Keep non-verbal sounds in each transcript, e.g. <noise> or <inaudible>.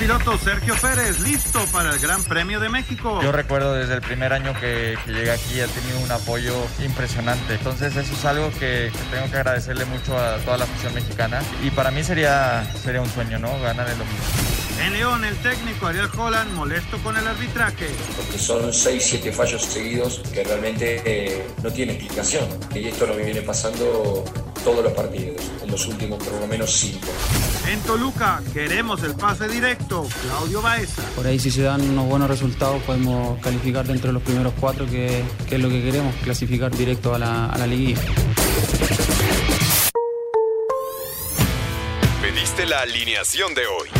piloto Sergio Pérez, listo para el Gran Premio de México. Yo recuerdo desde el primer año que, llegué aquí, ha tenido un apoyo impresionante. Entonces eso es algo que, tengo que agradecerle mucho a toda la afición mexicana. Y para mí sería, sería un sueño, ¿no? Ganar el domingo. En León, el técnico Ariel Holland molesto con el arbitraje. Porque son 6, 7 fallos seguidos que realmente eh, no tiene explicación. Y esto lo viene pasando todos los partidos, en los últimos por lo menos 5. En Toluca, queremos el pase directo. Claudio Baeza. Por ahí, si se dan unos buenos resultados, podemos calificar dentro de los primeros cuatro, que, es lo que queremos, clasificar directo a la, a la liguilla. Pediste la alineación de hoy.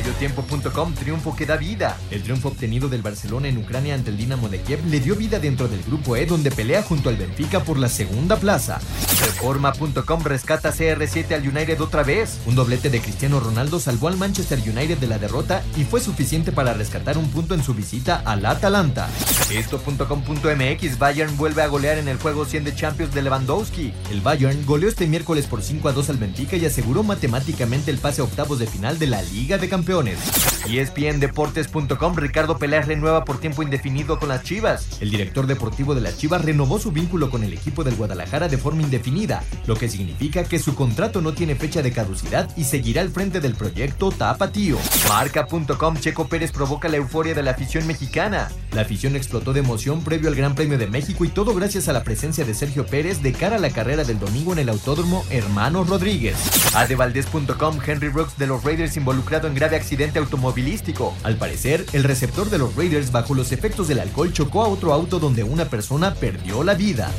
Mediotiempo.com, triunfo que da vida. El triunfo obtenido del Barcelona en Ucrania ante el Dinamo de Kiev le dio vida dentro del grupo E donde pelea junto al Benfica por la segunda plaza. Reforma.com rescata CR7 al United otra vez. Un doblete de Cristiano Ronaldo salvó al Manchester United de la derrota y fue suficiente para rescatar un punto en su visita al Atalanta. Esto.com.mx Bayern vuelve a golear en el juego 100 de Champions de Lewandowski. El Bayern goleó este miércoles por 5 a 2 al Benfica y aseguró matemáticamente el pase a octavos de final de la Liga de Campeones y ESPNDeportes.com Ricardo Peláez renueva por tiempo indefinido con las Chivas. El director deportivo de las Chivas renovó su vínculo con el equipo del Guadalajara de forma indefinida, lo que significa que su contrato no tiene fecha de caducidad y seguirá al frente del proyecto Tapatío. Marca.com Checo Pérez provoca la euforia de la afición mexicana. La afición explotó de emoción previo al Gran Premio de México y todo gracias a la presencia de Sergio Pérez de cara a la carrera del domingo en el Autódromo Hermano Rodríguez. Adevaldez.com Henry Brooks de los Raiders involucrado en grave accidente automovilístico. Al parecer, el receptor de los Raiders bajo los efectos del alcohol chocó a otro auto donde una persona perdió la vida.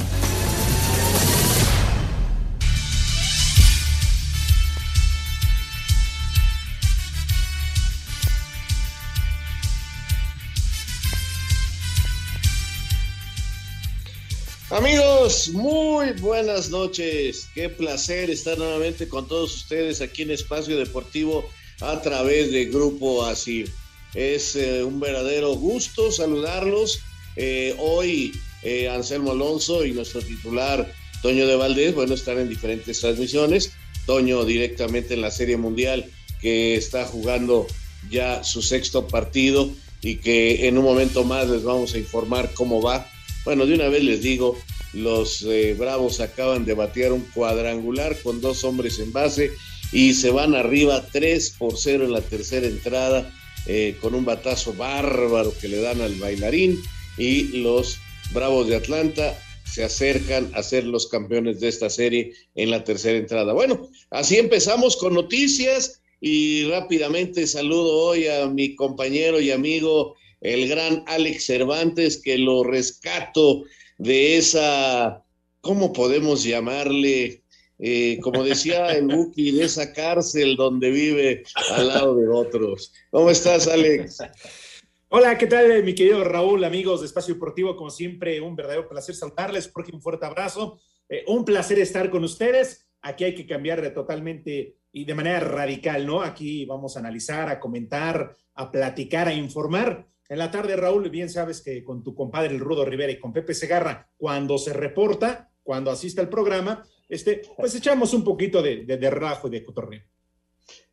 Amigos, muy buenas noches. Qué placer estar nuevamente con todos ustedes aquí en Espacio Deportivo a través de Grupo Así. Es eh, un verdadero gusto saludarlos. Eh, hoy eh, Anselmo Alonso y nuestro titular Toño de Valdés, bueno, están en diferentes transmisiones. Toño directamente en la Serie Mundial que está jugando ya su sexto partido y que en un momento más les vamos a informar cómo va. Bueno, de una vez les digo, los Bravos acaban de batear un cuadrangular con dos hombres en base y se van arriba 3 por 0 en la tercera entrada eh, con un batazo bárbaro que le dan al bailarín y los Bravos de Atlanta se acercan a ser los campeones de esta serie en la tercera entrada. Bueno, así empezamos con noticias y rápidamente saludo hoy a mi compañero y amigo, el gran Alex Cervantes, que lo rescato de esa, ¿cómo podemos llamarle? Eh, como decía el Buki, de esa cárcel donde vive al lado de otros. ¿Cómo estás, Alex? Hola, ¿qué tal, mi querido Raúl, amigos de Espacio Deportivo? Como siempre, un verdadero placer saludarles, porque un fuerte abrazo. Eh, un placer estar con ustedes. Aquí hay que cambiar de totalmente y de manera radical, ¿no? Aquí vamos a analizar, a comentar, a platicar, a informar. En la tarde, Raúl, bien sabes que con tu compadre el Rudo Rivera y con Pepe Segarra, cuando se reporta, cuando asiste al programa, este, pues echamos un poquito de, de, rajo y de cotorreo.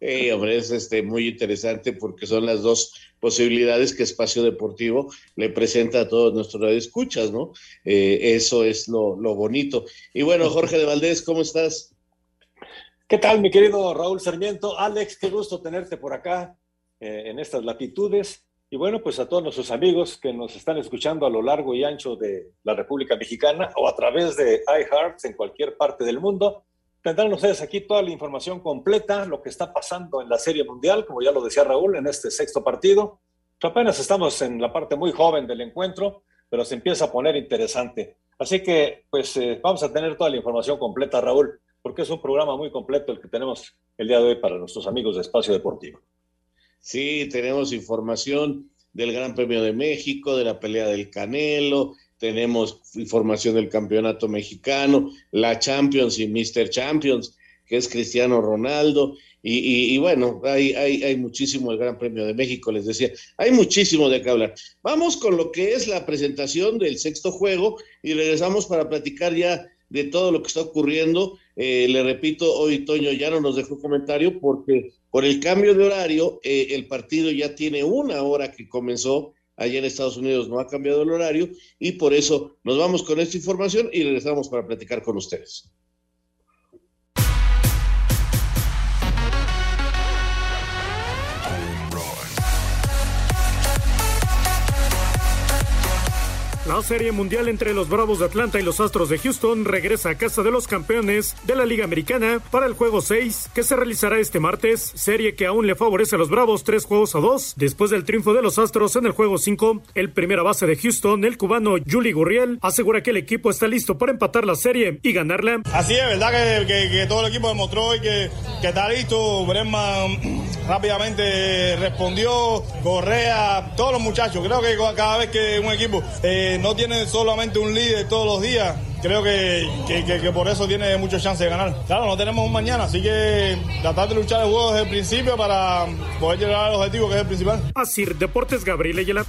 Eh, hombre, es este, muy interesante porque son las dos posibilidades que Espacio Deportivo le presenta a todos nuestros radioescuchas, ¿no? Eh, eso es lo, bonito. Y bueno, Jorge de Valdés, ¿cómo estás? ¿Qué tal, mi querido Raúl Sarmiento? Alex, qué gusto tenerte por acá eh, en estas latitudes. Y bueno, pues a todos nuestros amigos que nos están escuchando a lo largo y ancho de la República Mexicana o a través de iHearts en cualquier parte del mundo, tendrán ustedes aquí toda la información completa, lo que está pasando en la Serie Mundial, como ya lo decía Raúl, en este sexto partido. Apenas estamos en la parte muy joven del encuentro, pero se empieza a poner interesante. Así que, pues, eh, vamos a tener toda la información completa, Raúl, porque es un programa muy completo el que tenemos el día de hoy para nuestros amigos de Espacio Deportivo. Sí, tenemos información del Gran Premio de México, de la pelea del Canelo, tenemos información del Campeonato Mexicano, la Champions y Mr. Champions, que es Cristiano Ronaldo, y, bueno, hay, hay, hay, muchísimo el Gran Premio de México, les decía, hay muchísimo de qué hablar. Vamos con lo que es la presentación del sexto juego y regresamos para platicar ya de todo lo que está ocurriendo. Eh, le repito, hoy Toño ya no nos dejó comentario porque por el cambio de horario, eh, el partido ya tiene una hora que comenzó. Allá en Estados Unidos no ha cambiado el horario y por eso nos vamos con esta información y regresamos para platicar con ustedes. La Serie Mundial entre los Bravos de Atlanta y los Astros de Houston regresa a casa de los campeones de la Liga Americana para el juego 6 que se realizará este martes, serie que aún le favorece a los Bravos tres juegos a dos después del triunfo de los Astros en el juego 5. El primera base de Houston, el cubano Juli Gurriel, asegura que el equipo está listo para empatar la serie y ganarla. Así es, verdad que, todo el equipo demostró y que, está listo. Brenman rápidamente respondió, Correa, todos los muchachos. Creo que cada vez que un equipo eh, no tiene solamente un líder todos los días, creo que, que, por eso tiene mucha chance de ganar. Claro, no tenemos un mañana, así que tratar de luchar el juego desde el principio para poder llegar al objetivo que es el principal. Así, Deportes Gabriel Ayala.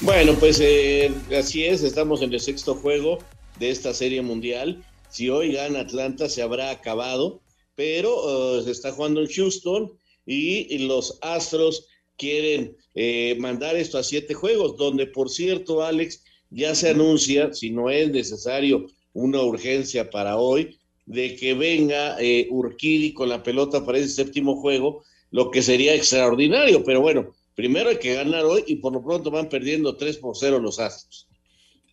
Bueno, pues eh, así es, estamos en el sexto juego de esta serie mundial. Si hoy gana Atlanta se habrá acabado, pero uh, se está jugando en Houston y los Astros quieren eh, mandar esto a siete juegos, donde por cierto, Alex, ya se anuncia, si no es necesario una urgencia para hoy, de que venga eh, Urquidi con la pelota para ese séptimo juego, lo que sería extraordinario, pero bueno, primero hay que ganar hoy y por lo pronto van perdiendo 3 por 0 los Astros.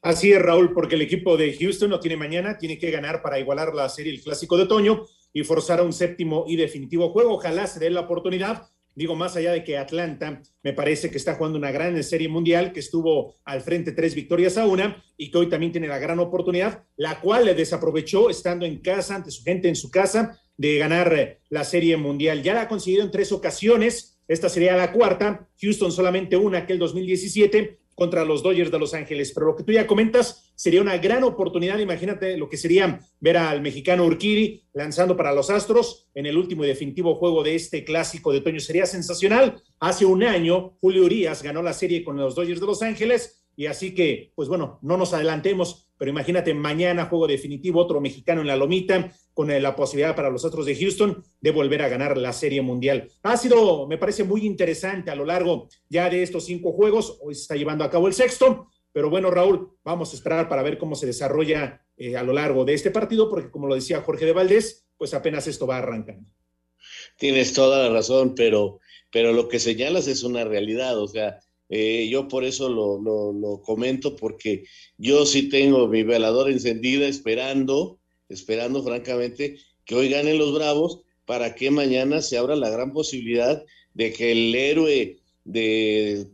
Así es, Raúl, porque el equipo de Houston no tiene mañana, tiene que ganar para igualar la serie el clásico de otoño y forzar a un séptimo y definitivo juego. Ojalá se dé la oportunidad Digo, más allá de que Atlanta me parece que está jugando una gran serie mundial, que estuvo al frente tres victorias a una y que hoy también tiene la gran oportunidad, la cual le desaprovechó estando en casa, ante su gente en su casa, de ganar eh, la serie mundial. Ya la ha conseguido en tres ocasiones. Esta sería la cuarta. Houston solamente una, aquel 2017 contra los Dodgers de Los Ángeles. Pero lo que tú ya comentas sería una gran oportunidad. Imagínate lo que sería ver al mexicano Urquiri lanzando para los Astros en el último y definitivo juego de este clásico de otoño. Sería sensacional. Hace un año, Julio Urias ganó la serie con los Dodgers de Los Ángeles. Y así que, pues bueno, no nos adelantemos, pero imagínate mañana juego definitivo, otro mexicano en la lomita, con eh, la posibilidad para los otros de Houston de volver a ganar la Serie Mundial. Ha sido, me parece, muy interesante a lo largo ya de estos cinco juegos. Hoy se está llevando a cabo el sexto. Pero bueno, Raúl, vamos a esperar para ver cómo se desarrolla eh, a lo largo de este partido, porque como lo decía Jorge de Valdés, pues apenas esto va arrancando. Tienes toda la razón, pero, pero lo que señalas es una realidad. O sea, eh, yo por eso lo, lo, lo, comento, porque yo sí tengo mi veladora encendida esperando, esperando francamente que hoy ganen los Bravos para que mañana se abra la gran posibilidad de que el héroe de,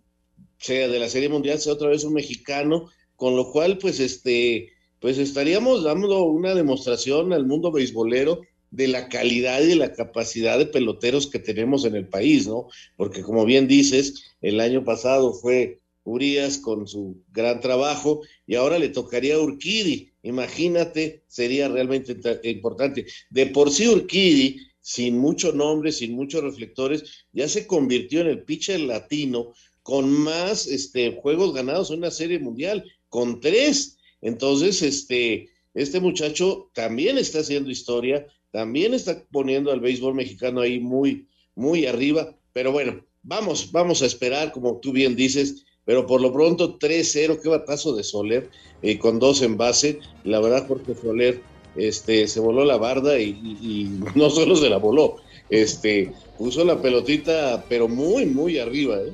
sea, de la Serie Mundial sea otra vez un mexicano, con lo cual pues este pues estaríamos dando una demostración al mundo beisbolero de la calidad y de la capacidad de peloteros que tenemos en el país, ¿no? Porque como bien dices, el año pasado fue Urias con su gran trabajo y ahora le tocaría a Urquidi. Imagínate, sería realmente importante. De por sí Urquidi, sin mucho nombre, sin muchos reflectores, ya se convirtió en el pitcher latino con más este, juegos ganados en una serie mundial, con tres. Entonces, este, este muchacho también está haciendo historia, también está poniendo al béisbol mexicano ahí muy, muy arriba. Pero bueno, vamos, vamos a esperar, como tú bien dices, pero por lo pronto 3-0, qué batazo de Soler, eh, con dos en base. La verdad, Jorge Soler este, se voló la barda y, <laughs> no solo se la voló, este, puso la pelotita, pero muy, muy arriba. ¿eh?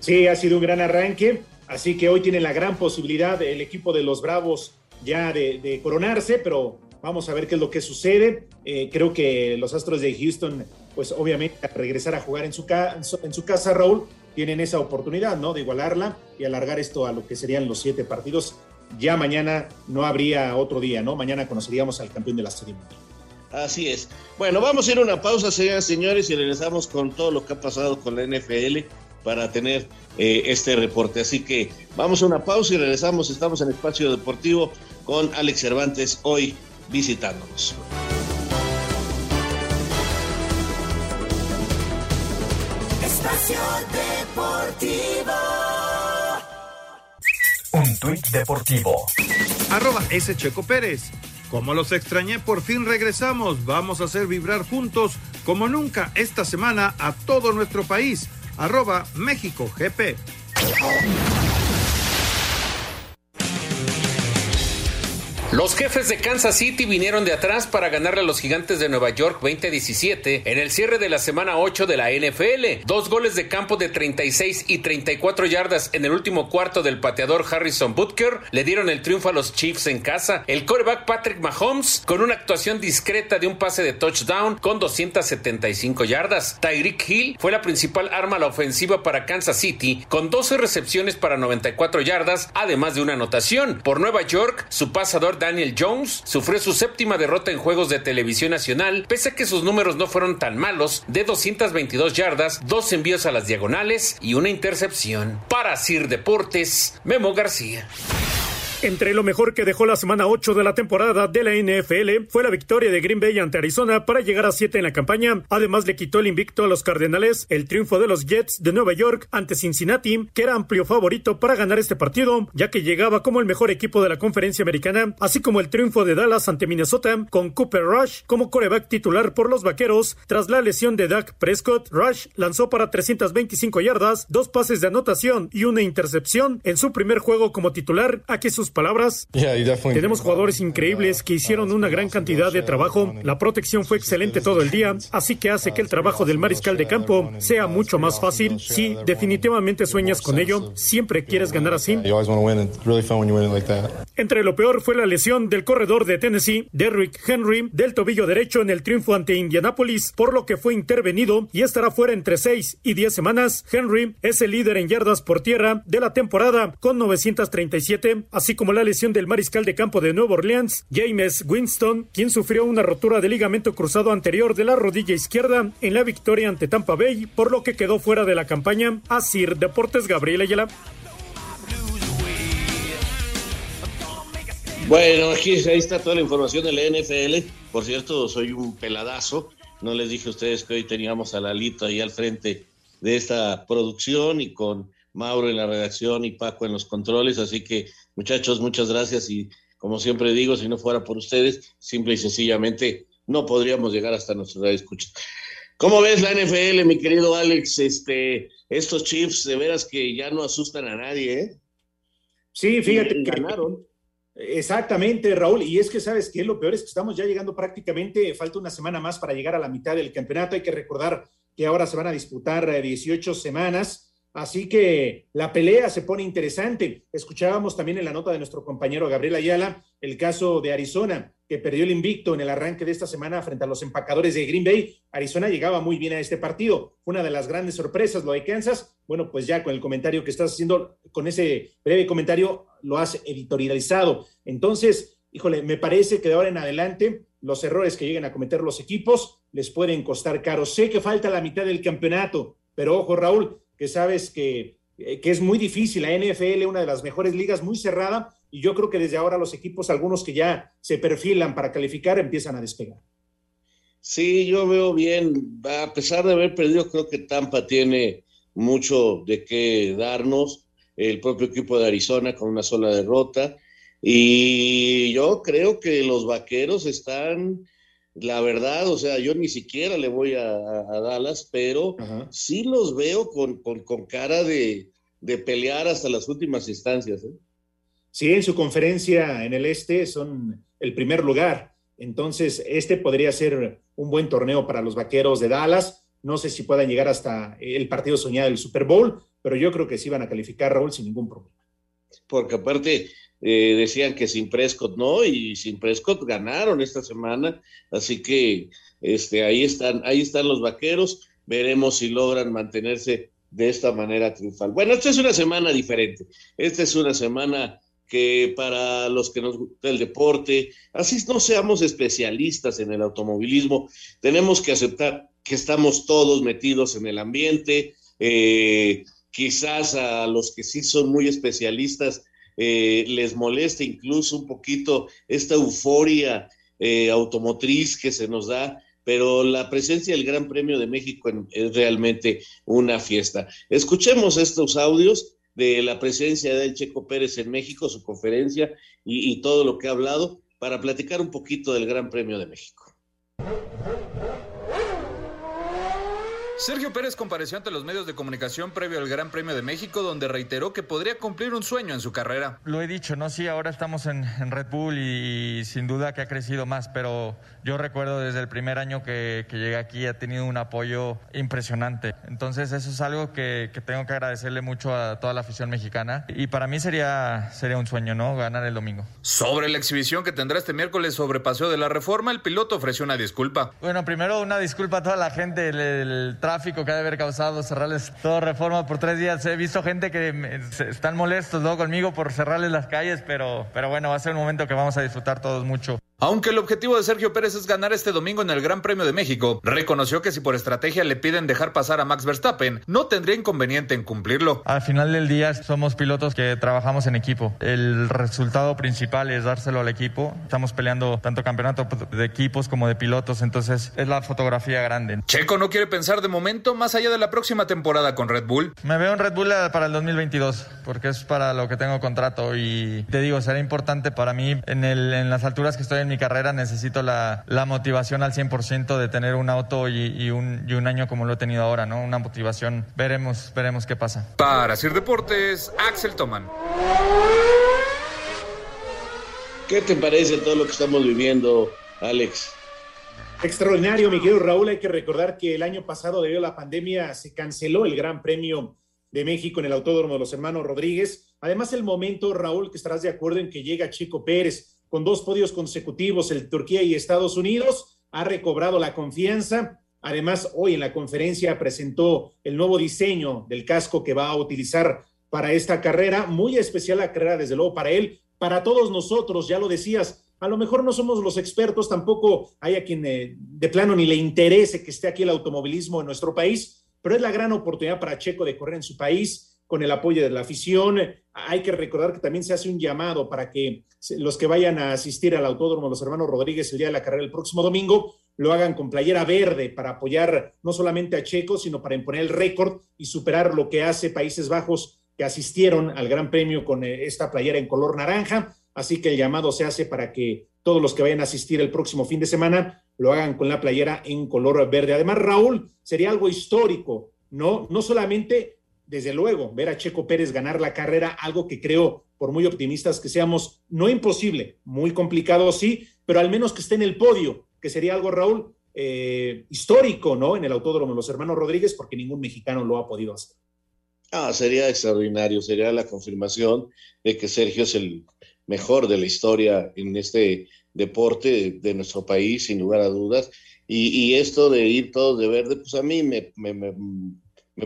Sí, ha sido un gran arranque, así que hoy tiene la gran posibilidad el equipo de los Bravos ya de, coronarse, pero Vamos a ver qué es lo que sucede. Eh, creo que los Astros de Houston, pues obviamente regresar a jugar en su, en su casa, Raúl, tienen esa oportunidad, ¿no? De igualarla y alargar esto a lo que serían los siete partidos. Ya mañana no habría otro día, ¿no? Mañana conoceríamos al campeón de la Serie Mundial. Así es. Bueno, vamos a ir a una pausa, señoras y señores, y regresamos con todo lo que ha pasado con la NFL para tener eh, este reporte. Así que vamos a una pausa y regresamos. Estamos en Espacio Deportivo con Alex Cervantes hoy visitándonos. Espacio Deportivo. Un tuit deportivo. Arroba S. Checo Pérez. Como los extrañé, por fin regresamos. Vamos a hacer vibrar juntos como nunca esta semana a todo nuestro país. Arroba México GP. Los jefes de Kansas City vinieron de atrás para ganarle a los gigantes de Nueva York 2017 en el cierre de la semana 8 de la NFL. Dos goles de campo de 36 y 34 yardas en el último cuarto del pateador Harrison Butker le dieron el triunfo a los Chiefs en casa. El quarterback Patrick Mahomes con una actuación discreta de un pase de touchdown con 275 yardas. Tyreek Hill fue la principal arma a la ofensiva para Kansas City con 12 recepciones para 94 yardas, además de una anotación. Por Nueva York, su pasador Daniel Jones sufrió su séptima derrota en juegos de televisión nacional, pese a que sus números no fueron tan malos, de 222 yardas, dos envíos a las diagonales y una intercepción. Para Sir Deportes, Memo García. Entre lo mejor que dejó la semana 8 de la temporada de la NFL fue la victoria de Green Bay ante Arizona para llegar a 7 en la campaña. Además le quitó el invicto a los Cardenales, el triunfo de los Jets de Nueva York ante Cincinnati, que era amplio favorito para ganar este partido, ya que llegaba como el mejor equipo de la conferencia americana, así como el triunfo de Dallas ante Minnesota con Cooper Rush como coreback titular por los Vaqueros. Tras la lesión de Dak Prescott, Rush lanzó para 325 yardas, dos pases de anotación y una intercepción en su primer juego como titular. Aquí sus palabras. Tenemos jugadores increíbles que hicieron una gran cantidad de trabajo. La protección fue excelente todo el día, así que hace que el trabajo del mariscal de campo sea mucho más fácil. Sí, definitivamente sueñas con ello. Siempre quieres ganar así. Entre lo peor fue la lesión del corredor de Tennessee, Derrick Henry, del tobillo derecho en el triunfo ante Indianapolis, por lo que fue intervenido y estará fuera entre 6 y 10 semanas. Henry es el líder en yardas por tierra de la temporada con 937, así como la lesión del mariscal de campo de Nueva Orleans, James Winston, quien sufrió una rotura de ligamento cruzado anterior de la rodilla izquierda en la victoria ante Tampa Bay, por lo que quedó fuera de la campaña. Asir Deportes Gabriel Ayala. Bueno, aquí ahí está toda la información de la NFL. Por cierto, soy un peladazo. No les dije a ustedes que hoy teníamos a Lalito ahí al frente de esta producción y con Mauro en la redacción y Paco en los controles. Así que, muchachos, muchas gracias. Y como siempre digo, si no fuera por ustedes, simple y sencillamente no podríamos llegar hasta nuestra escucha. ¿Cómo ves la NFL, mi querido Alex? Este, estos Chiefs de veras que ya no asustan a nadie, ¿eh? Sí, fíjate que ganaron. Exactamente, Raúl. Y es que sabes que lo peor es que estamos ya llegando prácticamente, falta una semana más para llegar a la mitad del campeonato. Hay que recordar que ahora se van a disputar eh, 18 semanas. Así que la pelea se pone interesante. Escuchábamos también en la nota de nuestro compañero Gabriel Ayala el caso de Arizona, que perdió el invicto en el arranque de esta semana frente a los empacadores de Green Bay. Arizona llegaba muy bien a este partido. Una de las grandes sorpresas, lo de Kansas. Bueno, pues ya con el comentario que estás haciendo, con ese breve comentario, lo has editorializado. Entonces, híjole, me parece que de ahora en adelante los errores que lleguen a cometer los equipos les pueden costar caro. Sé que falta la mitad del campeonato, pero ojo, Raúl, sabes que, eh, que es muy difícil. La NFL, una de las mejores ligas, muy cerrada, y yo creo que desde ahora los equipos, algunos que ya se perfilan para calificar, empiezan a despegar. Sí, yo veo bien. A pesar de haber perdido, creo que Tampa tiene mucho de qué darnos. El propio equipo de Arizona con una sola derrota. Y yo creo que los vaqueros están, la verdad, o sea, yo ni siquiera le voy a, a Dallas, pero sí los veo con, con, con cara de, de, pelear hasta las últimas instancias. ¿eh? Sí, en su conferencia en el este son el primer lugar. Entonces, este podría ser un buen torneo para los vaqueros de Dallas. No sé si puedan llegar hasta el partido soñado del Super Bowl, pero yo creo que sí van a calificar, Raúl, sin ningún problema. Porque aparte eh, decían que sin Prescott no, y sin Prescott ganaron esta semana. Así que este, ahí, están, ahí están los vaqueros. Veremos si logran mantenerse de esta manera triunfal. Bueno, esta es una semana diferente. Esta es una semana que para los que nos gusta el deporte, así no seamos especialistas en el automovilismo, tenemos que aceptar que estamos todos metidos en el ambiente, eh, quizás a los que sí son muy especialistas eh, les molesta incluso un poquito esta euforia eh, automotriz que se nos da, pero la presencia del Gran Premio de México es realmente una fiesta. Escuchemos estos audios de la presencia de Checo Pérez en México, su conferencia y todo lo que ha hablado, para platicar un poquito del Gran Premio de México. Sergio Pérez compareció ante los medios de comunicación previo al Gran Premio de México, donde reiteró que podría cumplir un sueño en su carrera. Lo he dicho, ¿no? Sí, ahora estamos en, Red Bull y, sin duda que ha crecido más, pero yo recuerdo desde el primer año que, llegué aquí ha tenido un apoyo impresionante. Entonces eso es algo que, tengo que agradecerle mucho a toda la afición mexicana y para mí sería, sería un sueño, ¿no? Ganar el domingo. Sobre la exhibición que tendrá este miércoles sobre Paseo de la Reforma, el piloto ofreció una disculpa. Bueno, primero una disculpa a toda la gente, el tráfico que ha de haber causado cerrarles toda reforma por tres días. He visto gente que están molestos ¿no? conmigo por cerrarles las calles, pero, pero bueno, va a ser un momento que vamos a disfrutar todos mucho. Aunque el objetivo de Sergio Pérez es ganar este domingo en el Gran Premio de México, reconoció que si por estrategia le piden dejar pasar a Max Verstappen, no tendría inconveniente en cumplirlo. Al final del día somos pilotos que trabajamos en equipo. El resultado principal es dárselo al equipo. Estamos peleando tanto campeonato de equipos como de pilotos, entonces es la fotografía grande. Checo no quiere pensar de momento más allá de la próxima temporada con Red Bull. Me veo en Red Bull para el 2022, porque es para lo que tengo contrato y te digo, será importante para mí en, el, en las alturas que estoy en mi carrera necesito la, motivación al 100% de tener un auto y, un, y un año como lo he tenido ahora, ¿no? Una motivación. Veremos, veremos qué pasa. Para Sir Deportes, Axel Toman. ¿Qué te parece todo lo que estamos viviendo, Alex? Extraordinario, mi querido Raúl. Hay que recordar que el año pasado, debido a la pandemia, se canceló el Gran Premio de México en el Autódromo de los Hermanos Rodríguez. Además, el momento, Raúl, que estarás de acuerdo en que llega Chico Pérez, con dos podios consecutivos, el Turquía y Estados Unidos, ha recobrado la confianza. Además, hoy en la conferencia presentó el nuevo diseño del casco que va a utilizar para esta carrera, muy especial la carrera, desde luego, para él, para todos nosotros, ya lo decías, a lo mejor no somos los expertos, tampoco hay a quien eh, de plano ni le interese que esté aquí el automovilismo en nuestro país, pero es la gran oportunidad para Checo de correr en su país, con el apoyo de la afición. Hay que recordar que también se hace un llamado para que los que vayan a asistir al Autódromo Los Hermanos Rodríguez el día de la carrera el próximo domingo lo hagan con playera verde para apoyar no solamente a Checo, sino para imponer el récord y superar lo que hace Países Bajos que asistieron al Gran Premio con eh, esta playera en color naranja. Así que el llamado se hace para que todos los que vayan a asistir el próximo fin de semana lo hagan con la playera en color verde. Además, Raúl, sería algo histórico, ¿no? No solamente desde luego, ver a Checo Pérez ganar la carrera, algo que creo, por muy optimistas que seamos, no imposible, muy complicado sí, pero al menos que esté en el podio, que sería algo, Raúl, eh, histórico, ¿no? En el Autódromo de los Hermanos Rodríguez, porque ningún mexicano lo ha podido hacer. Ah, sería extraordinario, sería la confirmación de que Sergio es el mejor de la historia en este deporte de, nuestro país, sin lugar a dudas. Y, esto de ir todos de verde, pues a mí me me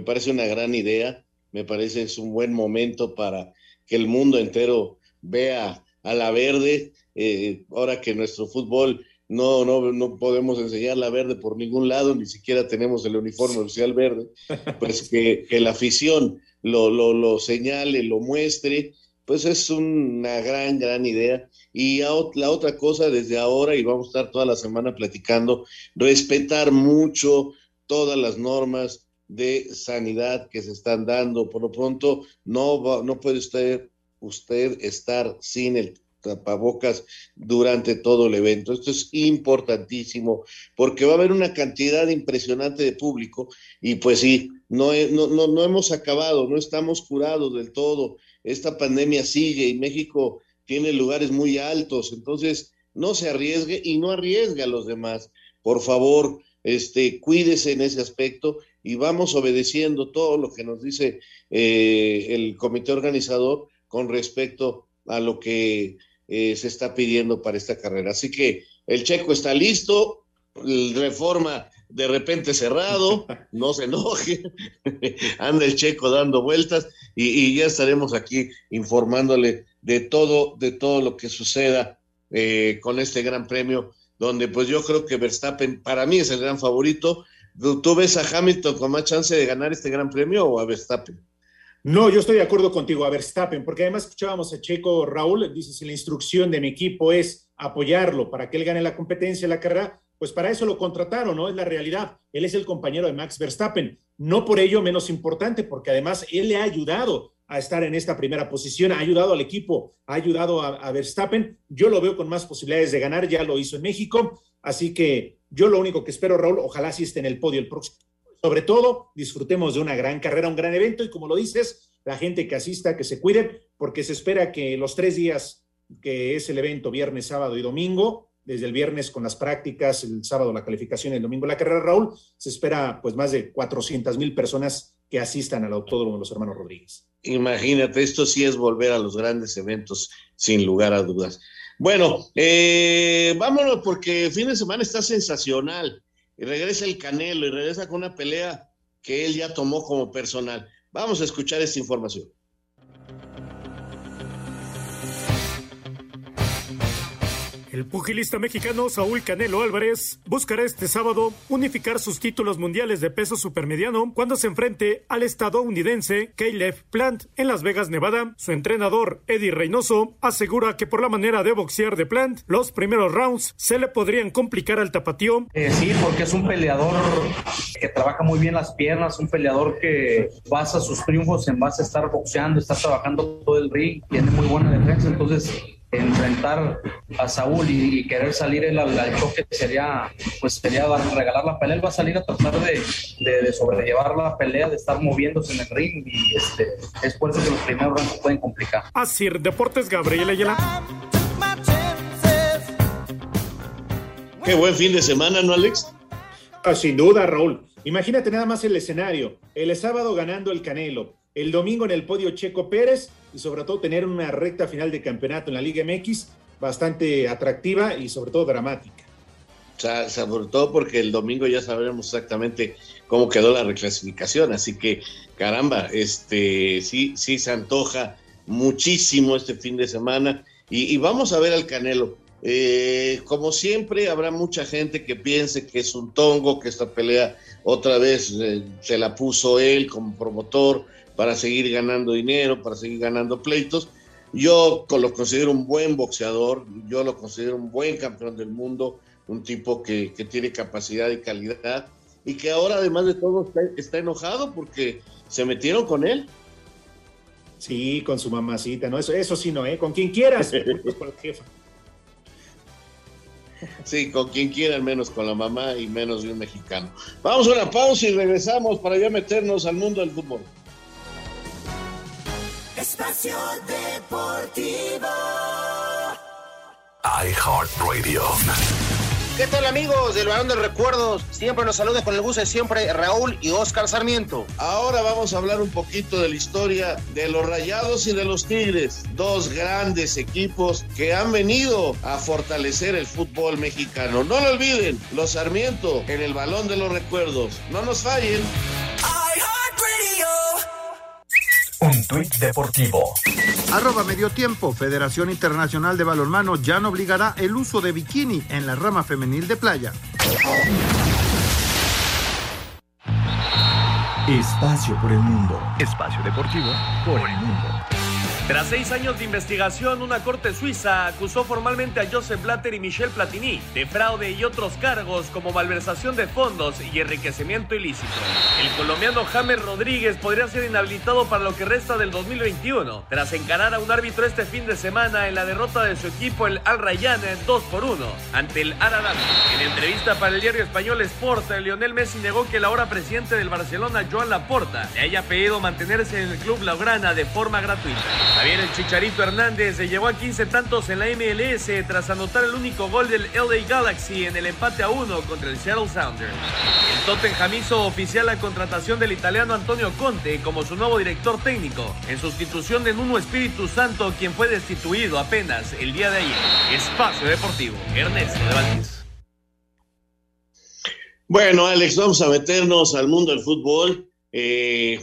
parece una gran idea, me parece es un buen momento para que el mundo entero vea a la verde, eh, ahora que nuestro fútbol no, no, no podemos enseñar la verde por ningún lado, ni siquiera tenemos el uniforme oficial verde, <laughs> pues que, la afición lo, lo, lo, señale, lo muestre, pues es una gran, gran idea. Y la otra cosa, desde ahora, y vamos a estar toda la semana platicando, respetar mucho todas las normas, de sanidad que se están dando. Por lo pronto, no, no puede usted, usted estar sin el tapabocas durante todo el evento. Esto es importantísimo porque va a haber una cantidad impresionante de público y pues sí, no, no, no, no hemos acabado, no estamos curados del todo. Esta pandemia sigue y México tiene lugares muy altos, entonces no se arriesgue y no arriesgue a los demás. Por favor, este, cuídese en ese aspecto y vamos obedeciendo todo lo que nos dice eh, el comité organizador con respecto a lo que eh, se está pidiendo para esta carrera. Así que el checo está listo, el reforma de repente cerrado, <laughs> no se enoje, <laughs> anda el checo dando vueltas y, ya estaremos aquí informándole de todo, de todo lo que suceda eh, con este gran premio, donde pues yo creo que Verstappen para mí es el gran favorito. ¿Tú, ves a Hamilton con más chance de ganar este gran premio o a Verstappen? No, yo estoy de acuerdo contigo, a Verstappen, porque además escuchábamos a Checo Raúl, dice, si la instrucción de mi equipo es apoyarlo para que él gane la competencia, la carrera, pues para eso lo contrataron, ¿no? Es la realidad. Él es el compañero de Max Verstappen. No por ello menos importante, porque además él le ha ayudado a estar en esta primera posición, ha ayudado al equipo, ha ayudado a, Verstappen. Yo lo veo con más posibilidades de ganar, ya lo hizo en México. Así que yo lo único que espero, Raúl, ojalá sí esté en el podio el próximo. Sobre todo, disfrutemos de una gran carrera, un gran evento y como lo dices, la gente que asista, que se cuide, porque se espera que los tres días que es el evento, viernes, sábado y domingo, desde el viernes con las prácticas, el sábado la calificación, el domingo la carrera, Raúl, se espera pues más de 400 mil personas que asistan al Autódromo de los Hermanos Rodríguez. Imagínate, esto sí es volver a los grandes eventos, sin lugar a dudas. Bueno, eh, vámonos porque fin de semana está sensacional. Y regresa el Canelo y regresa con una pelea que él ya tomó como personal. Vamos a escuchar esta información. El pugilista mexicano Saúl Canelo Álvarez buscará este sábado unificar sus títulos mundiales de peso supermediano cuando se enfrente al estadounidense Caleb Plant en Las Vegas, Nevada. Su entrenador Eddie Reynoso asegura que por la manera de boxear de Plant, los primeros rounds se le podrían complicar al tapatío. Eh, sí, porque es un peleador que trabaja muy bien las piernas, un peleador que basa sus triunfos en base a estar boxeando, estar trabajando todo el ring, tiene muy buena defensa, entonces enfrentar a Saúl y, querer salir él al, choque sería pues sería regalar la pelea. Él va a salir a tratar de, sobrellevar la pelea de estar moviéndose en el ring y este, es por eso que los primeros rounds pueden complicar. Así Deportes Gabriel Ayala. Qué buen fin de semana ¿no Alex? Ah, sin duda Raúl. Imagínate nada más el escenario. El sábado ganando el Canelo. El domingo en el podio Checo Pérez y sobre todo tener una recta final de campeonato en la Liga MX bastante atractiva y sobre todo dramática. O sea, sobre todo porque el domingo ya sabremos exactamente cómo quedó la reclasificación, así que caramba, este sí, sí se antoja muchísimo este fin de semana y, vamos a ver al Canelo. Eh, como siempre, habrá mucha gente que piense que es un tongo, que esta pelea otra vez eh, se la puso él como promotor, para seguir ganando dinero, para seguir ganando pleitos. Yo lo considero un buen boxeador, yo lo considero un buen campeón del mundo, un tipo que, tiene capacidad y calidad y que ahora además de todo está, enojado porque se metieron con él. Sí, con su mamacita, ¿no? Eso, eso sí, no, ¿eh? Con quien quieras, con el jefe. Sí, con quien quiera, menos con la mamá y menos de un mexicano. Vamos a una pausa y regresamos para ya meternos al mundo del fútbol. Espacio Deportivo. iHeartRadio. ¿Qué tal amigos del Balón de Recuerdos? Siempre nos saluda con el gusto de siempre Raúl y Oscar Sarmiento. Ahora vamos a hablar un poquito de la historia de los Rayados y de los Tigres, dos grandes equipos que han venido a fortalecer el fútbol mexicano. No lo olviden, los Sarmiento en el Balón de los Recuerdos. No nos fallen. Un tuit deportivo. Arroba medio tiempo. Federación Internacional de Balonmano ya no obligará el uso de bikini en la rama femenil de playa. Espacio por el mundo. Espacio deportivo por el mundo. Tras seis años de investigación, una corte suiza acusó formalmente a Joseph Blatter y Michel Platini de fraude y otros cargos como malversación de fondos y enriquecimiento ilícito. El colombiano James Rodríguez podría ser inhabilitado para lo que resta del 2021, tras encarar a un árbitro este fin de semana en la derrota de su equipo, el Al Rayyan, 2 por 1 ante el Aradan. En entrevista para el diario español Sport, Lionel Messi negó que el ahora presidente del Barcelona, Joan Laporta, le haya pedido mantenerse en el club Laurana de forma gratuita. Javier el Chicharito Hernández se llevó a 15 tantos en la MLS tras anotar el único gol del LA Galaxy en el empate a 1 contra el Seattle Sounders. El Tottenham hizo oficial la contratación del italiano Antonio Conte como su nuevo director técnico, en sustitución de Nuno Espíritu Santo, quien fue destituido apenas el día de ayer. Espacio Deportivo, Ernesto de Valdés. Bueno, Alex, vamos a meternos al mundo del fútbol. Eh,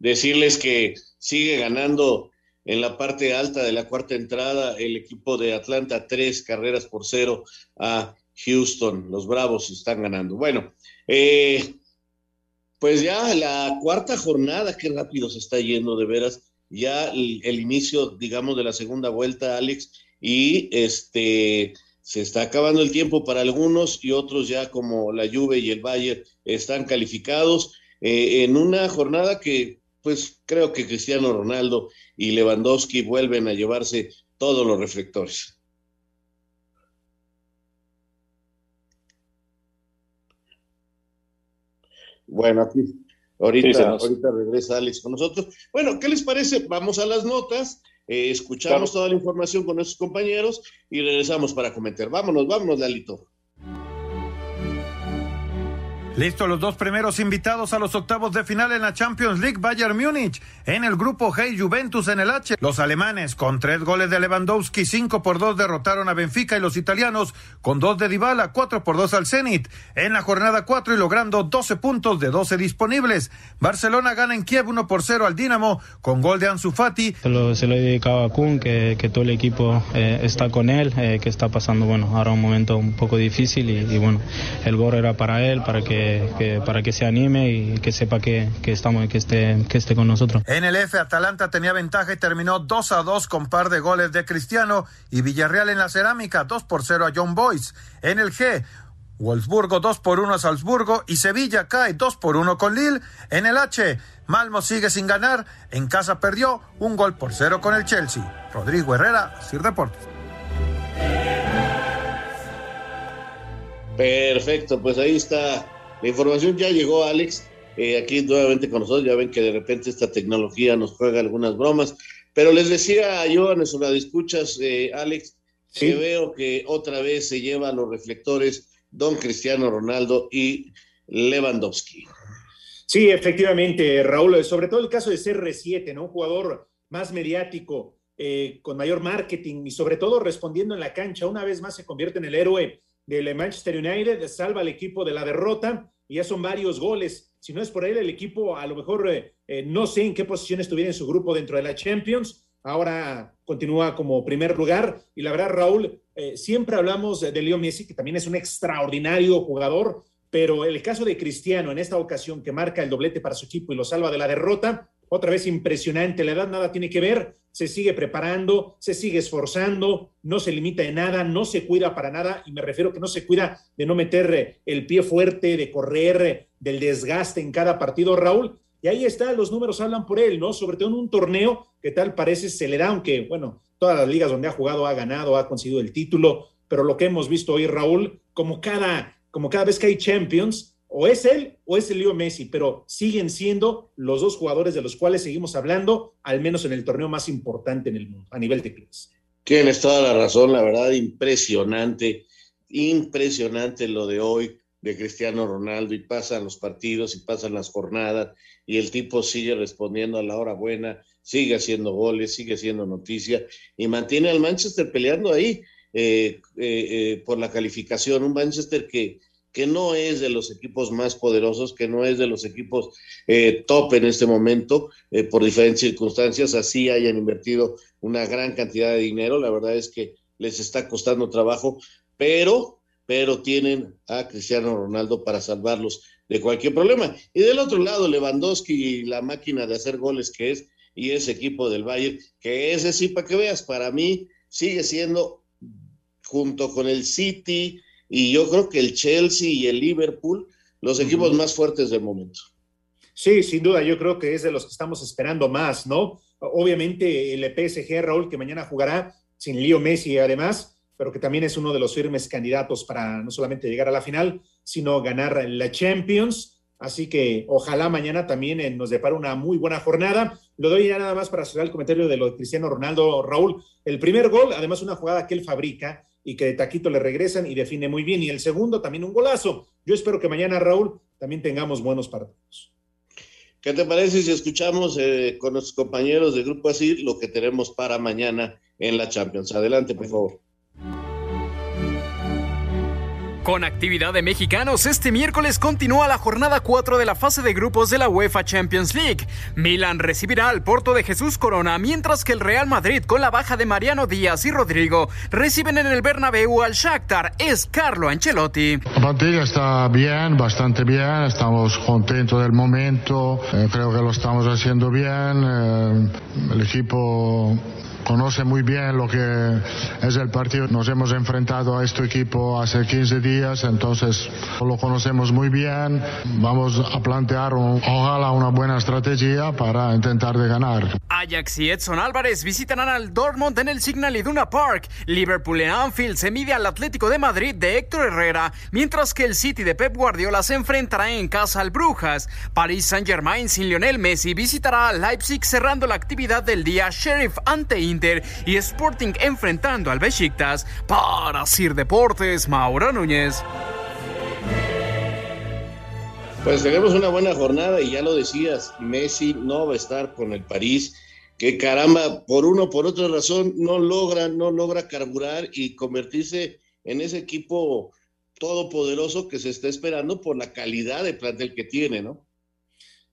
decirles que sigue ganando en la parte alta de la cuarta entrada el equipo de Atlanta, tres carreras por cero a Houston. Los Bravos están ganando. Bueno, eh, pues ya la cuarta jornada, qué rápido se está yendo de veras. Ya el, inicio, digamos, de la segunda vuelta, Alex, y este se está acabando el tiempo para algunos y otros ya como la Juve y el Bayern están calificados eh, en una jornada que pues creo que Cristiano Ronaldo y Lewandowski vuelven a llevarse todos los reflectores. Bueno, aquí ahorita, ahorita regresa Alex con nosotros. Bueno, ¿qué les parece? Vamos a las notas eh, escuchamos toda la información con nuestros compañeros y regresamos para comentar. Vámonos, vámonos, Lalito. Listo, los dos primeros invitados a los octavos de final en la Champions League, Bayern Múnich, en el grupo G Juventus en el H. Los alemanes, con tres goles de Lewandowski, cinco por dos derrotaron a Benfica y los italianos, con dos de Dybala, cuatro por dos al Zenit, en la jornada cuatro y logrando 12 puntos de 12 disponibles. Barcelona gana en Kiev uno por cero al Dinamo, con gol de Ansu Fati. Se lo, se lo he dedicado a Kun, que, que todo el equipo eh, está con él, eh, que está pasando, bueno, ahora un momento un poco difícil y, y bueno, el gol era para él, para que que, para que se anime y que sepa que, que, estamos, que, esté, que esté con nosotros. En el F, Atalanta tenía ventaja y terminó 2 a 2 con par de goles de Cristiano y Villarreal en la cerámica, 2 por 0 a John Boyce. En el G, Wolfsburgo 2 por 1 a Salzburgo y Sevilla cae 2 por 1 con Lille. En el H, Malmo sigue sin ganar. En casa perdió un gol por 0 con el Chelsea. Rodrigo Herrera, Sir Deportes. Perfecto, pues ahí está la información ya llegó, Alex, eh, aquí nuevamente con nosotros. Ya ven que de repente esta tecnología nos juega algunas bromas. Pero les decía yo a nuestros escuchas, eh, Alex, que veo que otra vez se lleva los reflectores don Cristiano Ronaldo y Lewandowski. Sí, efectivamente, Raúl, sobre todo el caso de CR7, ¿no? Un jugador más mediático, eh, con mayor marketing y sobre todo respondiendo en la cancha, una vez más se convierte en el héroe del Manchester United, salva al equipo de la derrota y ya son varios goles. Si no es por él, el equipo a lo mejor eh, eh, no sé en qué posición estuviera en su grupo dentro de la Champions. Ahora continúa como primer lugar. Y la verdad, Raúl, eh, siempre hablamos de Leo Messi, que también es un extraordinario jugador, pero el caso de Cristiano en esta ocasión que marca el doblete para su equipo y lo salva de la derrota, otra vez impresionante. La edad nada tiene que ver. Se sigue preparando, se sigue esforzando, no se limita de nada, no se cuida para nada. Y me refiero que no se cuida de no meter el pie fuerte, de correr, del desgaste en cada partido, Raúl. Y ahí está, los números hablan por él, ¿no? Sobre todo en un torneo que tal parece se le da, aunque, bueno, todas las ligas donde ha jugado ha ganado, ha conseguido el título. Pero lo que hemos visto hoy, Raúl, como cada, como cada vez que hay Champions, o es él o es el Leo Messi, pero siguen siendo los dos jugadores de los cuales seguimos hablando, al menos en el torneo más importante en el mundo, a nivel de clubes. Tienes toda la razón, la verdad, impresionante, impresionante lo de hoy de Cristiano Ronaldo y pasan los partidos y pasan las jornadas y el tipo sigue respondiendo a la hora buena, sigue haciendo goles, sigue haciendo noticia y mantiene al Manchester peleando ahí eh, eh, eh, por la calificación, un Manchester que que no es de los equipos más poderosos, que no es de los equipos eh, top en este momento, eh, por diferentes circunstancias, así hayan invertido una gran cantidad de dinero, la verdad es que les está costando trabajo, pero, pero tienen a Cristiano Ronaldo para salvarlos de cualquier problema. Y del otro lado, Lewandowski y la máquina de hacer goles que es, y ese equipo del Bayern, que ese sí, para que veas, para mí sigue siendo, junto con el City, y yo creo que el Chelsea y el Liverpool, los equipos más fuertes del momento. Sí, sin duda, yo creo que es de los que estamos esperando más, ¿no? Obviamente el PSG, Raúl, que mañana jugará sin Leo Messi además, pero que también es uno de los firmes candidatos para no solamente llegar a la final, sino ganar la Champions. Así que ojalá mañana también eh, nos depara una muy buena jornada. Lo doy ya nada más para cerrar el comentario de lo de Cristiano Ronaldo, Raúl. El primer gol, además una jugada que él fabrica, y que de taquito le regresan y define muy bien. Y el segundo también un golazo. Yo espero que mañana, Raúl, también tengamos buenos partidos. ¿Qué te parece si escuchamos eh, con nuestros compañeros del Grupo Así lo que tenemos para mañana en la Champions? Adelante, por favor. Con actividad de mexicanos, este miércoles continúa la jornada 4 de la fase de grupos de la UEFA Champions League. Milan recibirá al Porto de Jesús Corona, mientras que el Real Madrid, con la baja de Mariano Díaz y Rodrigo, reciben en el Bernabéu al Shakhtar. Es Carlo Ancelotti. La plantilla está bien, bastante bien, estamos contentos del momento, eh, creo que lo estamos haciendo bien, eh, el equipo conoce muy bien lo que es el partido. Nos hemos enfrentado a este equipo hace 15 días, entonces lo conocemos muy bien. Vamos a plantear ojalá una buena estrategia para intentar de ganar. Ajax y Edson Álvarez visitarán al Dortmund en el Signal Iduna Park. Liverpool en Anfield se mide al Atlético de Madrid de Héctor Herrera, mientras que el City de Pep Guardiola se enfrentará en casa al Brujas. Paris Saint-Germain sin Lionel Messi visitará a Leipzig cerrando la actividad del día Sheriff ante Inter y Sporting enfrentando al Besiktas. Para Sir Deportes, Mauro Núñez. Pues tenemos una buena jornada y ya lo decías, Messi no va a estar con el París, que caramba, por uno por otra razón no logra, no logra carburar y convertirse en ese equipo todopoderoso que se está esperando por la calidad de plantel que tiene, ¿no?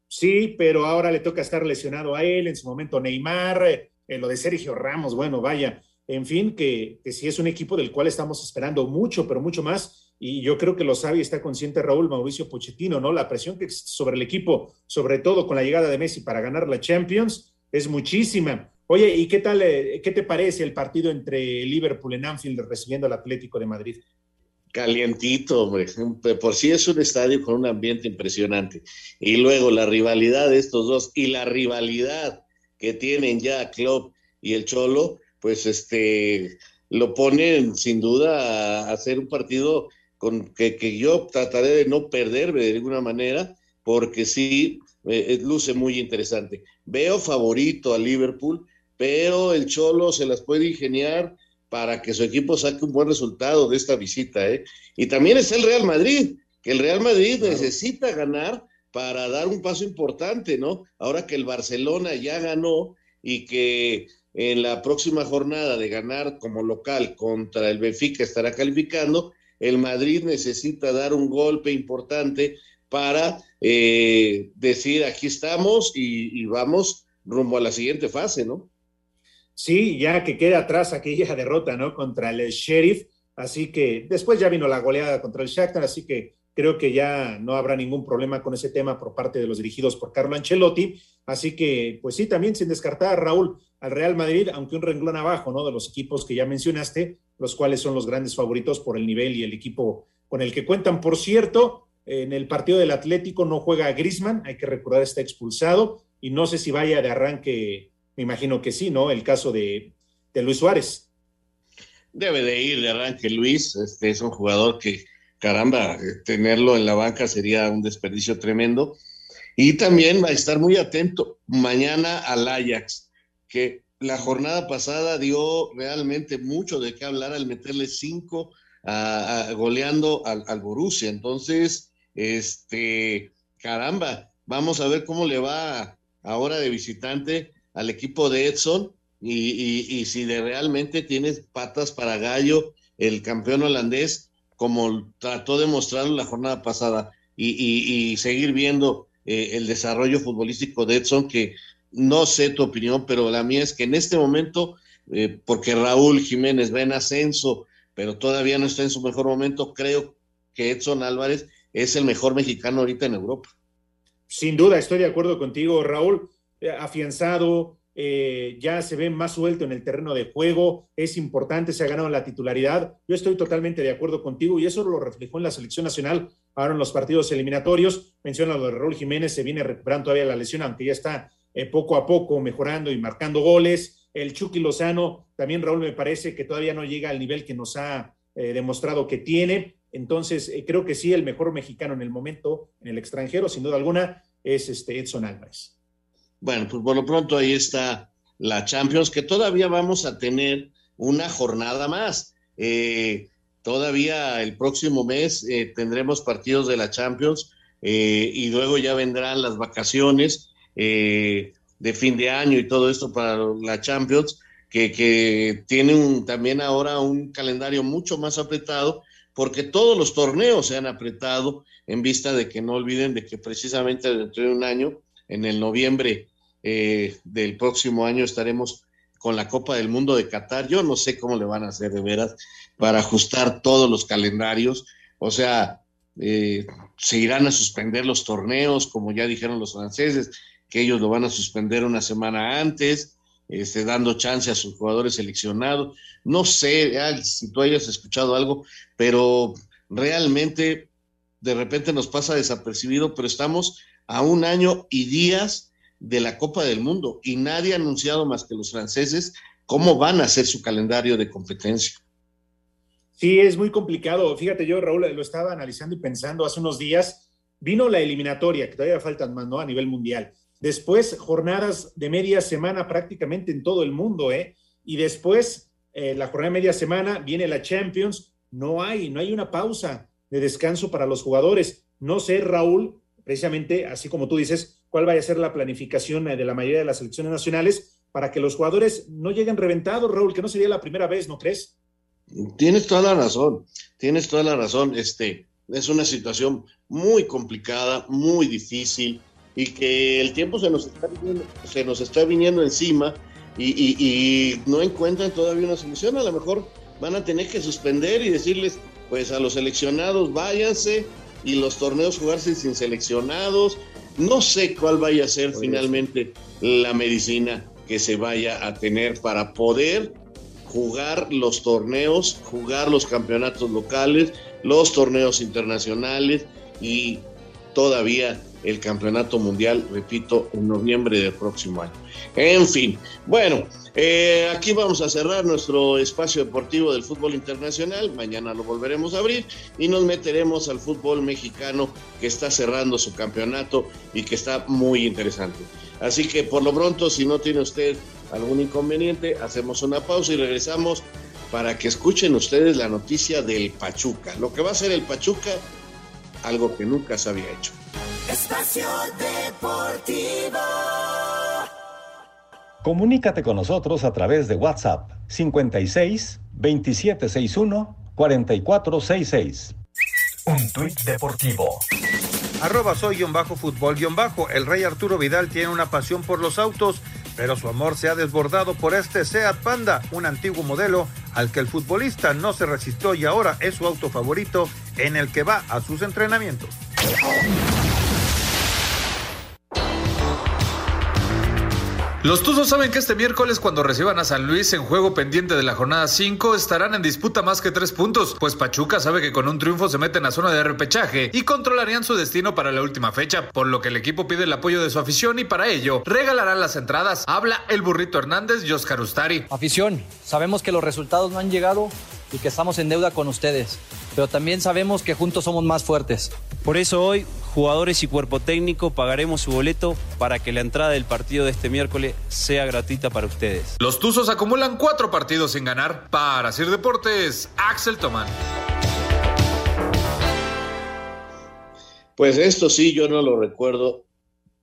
Sí, pero ahora le toca estar lesionado a él, en su momento Neymar, eh, lo de Sergio Ramos, bueno, vaya, en fin, que, que sí es un equipo del cual estamos esperando mucho, pero mucho más y yo creo que lo sabe y está consciente Raúl Mauricio Pochettino, ¿no? La presión que sobre el equipo, sobre todo con la llegada de Messi para ganar la Champions, es muchísima. Oye, ¿y qué tal, eh, qué te parece el partido entre Liverpool en Anfield recibiendo al Atlético de Madrid? Calientito, hombre. Por sí es un estadio con un ambiente impresionante. Y luego la rivalidad de estos dos y la rivalidad que tienen ya Klopp y el Cholo, pues este lo ponen sin duda a hacer un partido con que, que, yo trataré de no perderme de ninguna manera, porque sí, eh, luce muy interesante. Veo favorito a Liverpool, pero el Cholo se las puede ingeniar para que su equipo saque un buen resultado de esta visita. ¿eh? Y también es el Real Madrid, que el Real Madrid claro. necesita ganar para dar un paso importante, ¿no? Ahora que el Barcelona ya ganó y que en la próxima jornada de ganar como local contra el Benfica estará calificando, el Madrid necesita dar un golpe importante para eh, decir aquí estamos y, y, vamos rumbo a la siguiente fase, ¿no? Sí, ya que queda atrás aquella derrota, ¿no? Contra el Sheriff, así que después ya vino la goleada contra el Shakhtar, así que creo que ya no habrá ningún problema con ese tema por parte de los dirigidos por Carlo Ancelotti, así que pues sí, también sin descartar, Raúl, al Real Madrid, aunque un renglón abajo, ¿no? De los equipos que ya mencionaste, los cuales son los grandes favoritos por el nivel y el equipo con el que cuentan. Por cierto, en el partido del Atlético no juega Grisman, hay que recordar está expulsado y no sé si vaya de arranque, me imagino que sí, ¿no? El caso de, de Luis Suárez. Debe de ir de arranque Luis, este es un jugador que, caramba, tenerlo en la banca sería un desperdicio tremendo. Y también va a estar muy atento mañana al Ajax, que la jornada pasada dio realmente mucho de qué hablar al meterle cinco a, goleando al, Borussia. Entonces, este, caramba, vamos a ver cómo le va ahora de visitante al equipo de Edson y, si de realmente tiene patas para gallo el campeón holandés, como trató de mostrarlo la jornada pasada, y, seguir viendo eh, el desarrollo futbolístico de Edson, que no sé tu opinión, pero la mía es que en este momento, eh, porque Raúl Jiménez va en ascenso, pero todavía no está en su mejor momento, creo que Edson Álvarez es el mejor mexicano ahorita en Europa. Sin duda, estoy de acuerdo contigo, Raúl. Eh, afianzado, eh, ya se ve más suelto en el terreno de juego, es importante, se ha ganado la titularidad. Yo estoy totalmente de acuerdo contigo y eso lo reflejó en la selección nacional ahora en los partidos eliminatorios. Menciona lo de Raúl Jiménez, se viene recuperando todavía la lesión, aunque ya está eh, poco a poco mejorando y marcando goles. El Chucky Lozano, también Raúl me parece que todavía no llega al nivel que nos ha eh, demostrado que tiene. Entonces, eh, creo que sí, el mejor mexicano en el momento, en el extranjero, sin duda alguna, es este Edson Álvarez. Bueno, pues por lo pronto ahí está la Champions, que todavía vamos a tener una jornada más. Eh, todavía el próximo mes eh, tendremos partidos de la Champions eh, y luego ya vendrán las vacaciones de fin de año y todo esto para la Champions, que, que tiene un, también ahora un calendario mucho más apretado porque todos los torneos se han apretado en vista de que no olviden de que precisamente dentro de un año, en el noviembre eh, del próximo año, estaremos con la Copa del Mundo de Qatar. Yo no sé cómo le van a hacer de veras para ajustar todos los calendarios. O sea, eh, se irán a suspender los torneos, como ya dijeron los franceses, que ellos lo van a suspender una semana antes, este, dando chance a sus jugadores seleccionados. No sé si tú hayas escuchado algo, pero realmente de repente nos pasa desapercibido, pero estamos a un año y días de la Copa del Mundo y nadie ha anunciado más que los franceses cómo van a hacer su calendario de competencia. Sí, es muy complicado. Fíjate, yo, Raúl, lo estaba analizando y pensando hace unos días. Vino la eliminatoria, que todavía faltan más, ¿no? A nivel mundial. Después, jornadas de media semana prácticamente en todo el mundo, ¿eh? Y después, eh, la jornada de media semana, viene la Champions. No hay, no hay una pausa de descanso para los jugadores. No sé, Raúl, precisamente, así como tú dices, cuál vaya a ser la planificación eh, de la mayoría de las selecciones nacionales para que los jugadores no lleguen reventados, Raúl, que no sería la primera vez, ¿no crees? Tienes toda la razón, tienes toda la razón. Este es una situación muy complicada, muy difícil y que el tiempo se nos está viniendo, se nos está viniendo encima y, no encuentran todavía una solución. A lo mejor van a tener que suspender y decirles, pues a los seleccionados váyanse y los torneos jugarse sin seleccionados. No sé cuál vaya a ser finalmente la medicina que se vaya a tener para poder jugar los torneos, jugar los campeonatos locales, los torneos internacionales y todavía el campeonato mundial, repito, en noviembre del próximo año. En fin, bueno, eh, aquí vamos a cerrar nuestro espacio deportivo del fútbol internacional. Mañana lo volveremos a abrir y nos meteremos al fútbol mexicano que está cerrando su campeonato y que está muy interesante. Así que por lo pronto, si no tiene usted algún inconveniente, hacemos una pausa y regresamos para que escuchen ustedes la noticia del Pachuca. Lo que va a ser el Pachuca, algo que nunca se había hecho. Espacio Deportivo. Comunícate con nosotros a través de WhatsApp 56 2761 4466. Un tuit deportivo. Arroba soy guion bajo fútbol guion bajo. El rey Arturo Vidal tiene una pasión por los autos pero su amor se ha desbordado por este Seat Panda, un antiguo modelo al que el futbolista no se resistió y ahora es su auto favorito en el que va a sus entrenamientos. Los Tuzos saben que este miércoles cuando reciban a San Luis en juego pendiente de la jornada 5 estarán en disputa más que tres puntos, pues Pachuca sabe que con un triunfo se meten a zona de repechaje y controlarían su destino para la última fecha, por lo que el equipo pide el apoyo de su afición y para ello regalarán las entradas. Habla el burrito Hernández y Oscar Ustari. Afición, sabemos que los resultados no han llegado y que estamos en deuda con ustedes, pero también sabemos que juntos somos más fuertes. Por eso hoy, jugadores y cuerpo técnico pagaremos su boleto para que la entrada del partido de este miércoles sea gratuita para ustedes. Los Tuzos acumulan cuatro partidos sin ganar. Para Sir Deportes, Axel Tomán. Pues esto sí, yo no lo recuerdo,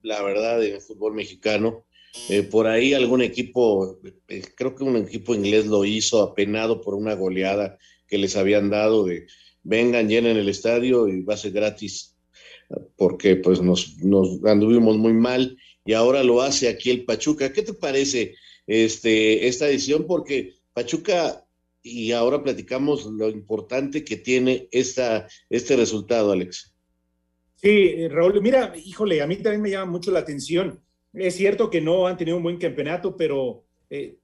la verdad, en el fútbol mexicano. Eh, por ahí algún equipo, eh, creo que un equipo inglés lo hizo apenado por una goleada que les habían dado de vengan, llenen el estadio y va a ser gratis, porque pues nos, nos anduvimos muy mal y ahora lo hace aquí el Pachuca. ¿Qué te parece este, esta edición? Porque Pachuca, y ahora platicamos lo importante que tiene esta, este resultado, Alex. Sí, Raúl, mira, híjole, a mí también me llama mucho la atención es cierto que no han tenido un buen campeonato, pero eh,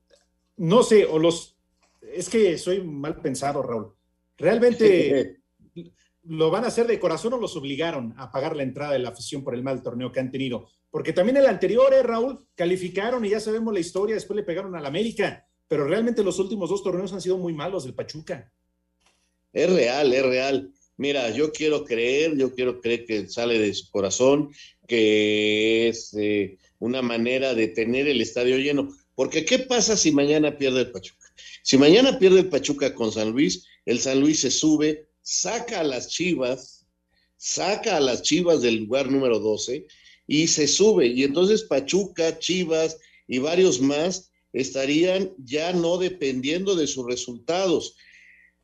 no sé, o los. Es que soy mal pensado, Raúl. ¿Realmente <laughs> lo van a hacer de corazón o los obligaron a pagar la entrada de la afición por el mal torneo que han tenido? Porque también el anterior, eh, Raúl, calificaron y ya sabemos la historia, después le pegaron al América, pero realmente los últimos dos torneos han sido muy malos del Pachuca. Es real, es real. Mira, yo quiero creer, yo quiero creer que sale de su corazón, que es eh, una manera de tener el estadio lleno. Porque ¿qué pasa si mañana pierde el Pachuca? Si mañana pierde el Pachuca con San Luis, el San Luis se sube, saca a las Chivas, saca a las Chivas del lugar número 12 y se sube. Y entonces Pachuca, Chivas y varios más estarían ya no dependiendo de sus resultados.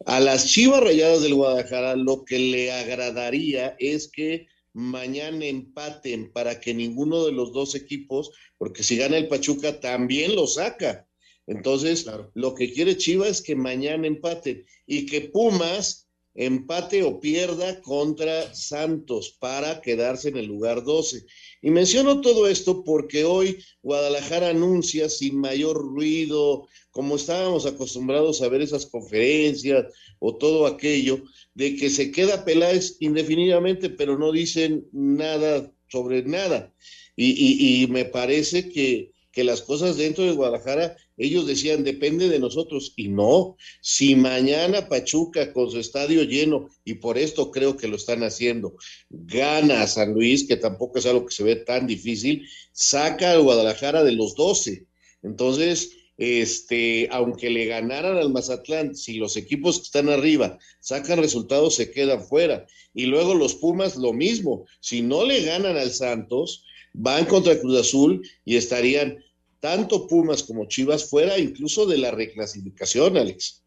A las Chivas Rayadas del Guadalajara lo que le agradaría es que mañana empaten para que ninguno de los dos equipos, porque si gana el Pachuca también lo saca. Entonces, lo que quiere Chivas es que mañana empaten y que Pumas empate o pierda contra Santos para quedarse en el lugar 12. Y menciono todo esto porque hoy Guadalajara anuncia sin mayor ruido, como estábamos acostumbrados a ver esas conferencias o todo aquello, de que se queda Peláez indefinidamente, pero no dicen nada sobre nada. Y, me parece que, que las cosas dentro de Guadalajara, ellos decían, depende de nosotros. Y no, si mañana Pachuca con su estadio lleno, y por esto creo que lo están haciendo, gana a San Luis, que tampoco es algo que se ve tan difícil, saca a Guadalajara de los 12. Entonces, este, aunque le ganaran al Mazatlán, si los equipos que están arriba sacan resultados, se quedan fuera. Y luego los Pumas, lo mismo. Si no le ganan al Santos, van contra Cruz Azul y estarían tanto Pumas como Chivas fuera incluso de la reclasificación, Alex.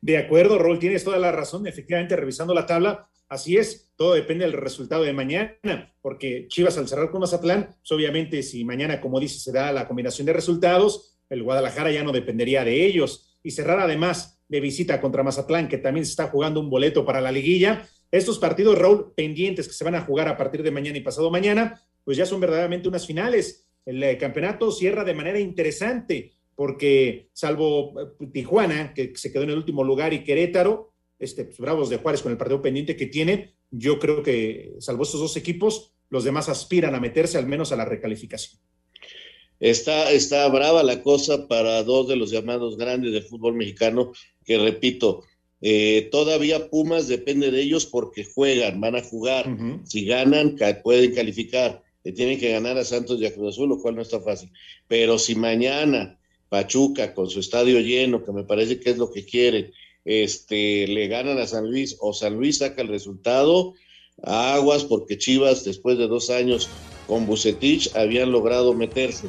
De acuerdo, Rol, tienes toda la razón. Efectivamente, revisando la tabla, así es, todo depende del resultado de mañana, porque Chivas al cerrar con Mazatlán, pues obviamente si mañana, como dice, se da la combinación de resultados, el Guadalajara ya no dependería de ellos. Y cerrar además de visita contra Mazatlán, que también se está jugando un boleto para la liguilla. Estos partidos, Raúl, pendientes que se van a jugar a partir de mañana y pasado mañana, pues ya son verdaderamente unas finales. El eh, campeonato cierra de manera interesante, porque salvo eh, Tijuana, que se quedó en el último lugar, y Querétaro, este, pues, Bravos de Juárez con el partido pendiente que tiene, yo creo que salvo estos dos equipos, los demás aspiran a meterse al menos a la recalificación. Está, está brava la cosa para dos de los llamados grandes del fútbol mexicano, que repito, eh, todavía Pumas depende de ellos porque juegan, van a jugar. Si ganan, pueden calificar. Le tienen que ganar a Santos y a Cruz Azul, lo cual no está fácil. Pero si mañana Pachuca, con su estadio lleno, que me parece que es lo que quieren, este, le ganan a San Luis o San Luis saca el resultado, aguas, porque Chivas, después de dos años con Bucetich, habían logrado meterse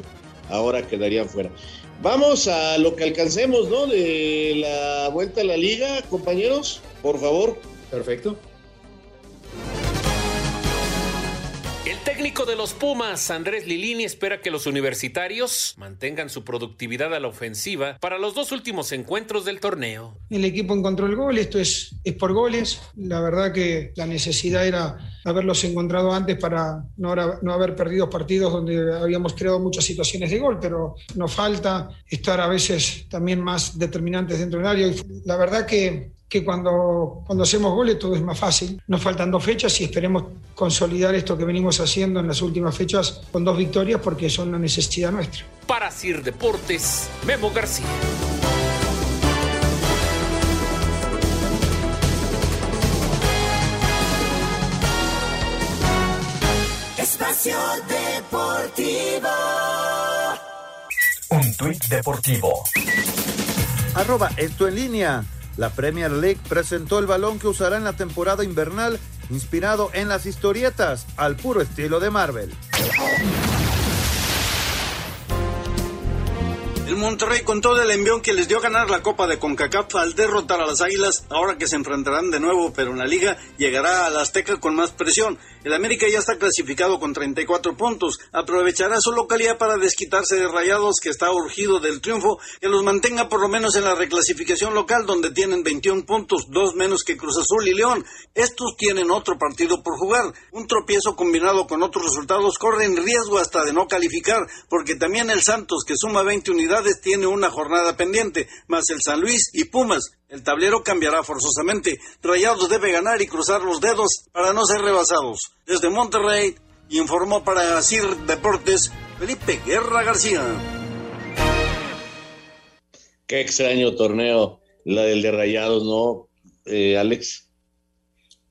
ahora quedarían fuera. Vamos a lo que alcancemos, ¿no? De la vuelta a la liga, compañeros, por favor. Perfecto. Técnico de los Pumas, Andrés Lilini, espera que los universitarios mantengan su productividad a la ofensiva para los dos últimos encuentros del torneo. El equipo encontró el gol, esto es, es por goles. La verdad que la necesidad era haberlos encontrado antes para no, no haber perdido partidos donde habíamos creado muchas situaciones de gol, pero nos falta estar a veces también más determinantes dentro del área. La verdad que que cuando, cuando hacemos goles todo es más fácil. Nos faltan dos fechas y esperemos consolidar esto que venimos haciendo en las últimas fechas con dos victorias porque son una necesidad nuestra. Para Sir Deportes, Memo García. Espacio Deportivo. Un tuit deportivo. Arroba esto en línea. La Premier League presentó el balón que usará en la temporada invernal, inspirado en las historietas, al puro estilo de Marvel. El Monterrey con todo el envión que les dio a ganar la Copa de CONCACAF al derrotar a las Águilas, ahora que se enfrentarán de nuevo, pero en la liga llegará a la Azteca con más presión. El América ya está clasificado con 34 puntos, aprovechará su localidad para desquitarse de Rayados que está urgido del triunfo, que los mantenga por lo menos en la reclasificación local donde tienen 21 puntos, dos menos que Cruz Azul y León. Estos tienen otro partido por jugar. Un tropiezo combinado con otros resultados corre en riesgo hasta de no calificar, porque también el Santos que suma 20 unidades tiene una jornada pendiente, más el San Luis y Pumas. El tablero cambiará forzosamente. Rayados debe ganar y cruzar los dedos para no ser rebasados. Desde Monterrey, informó para CIR Deportes Felipe Guerra García. Qué extraño torneo, la del de Rayados, ¿no, eh, Alex?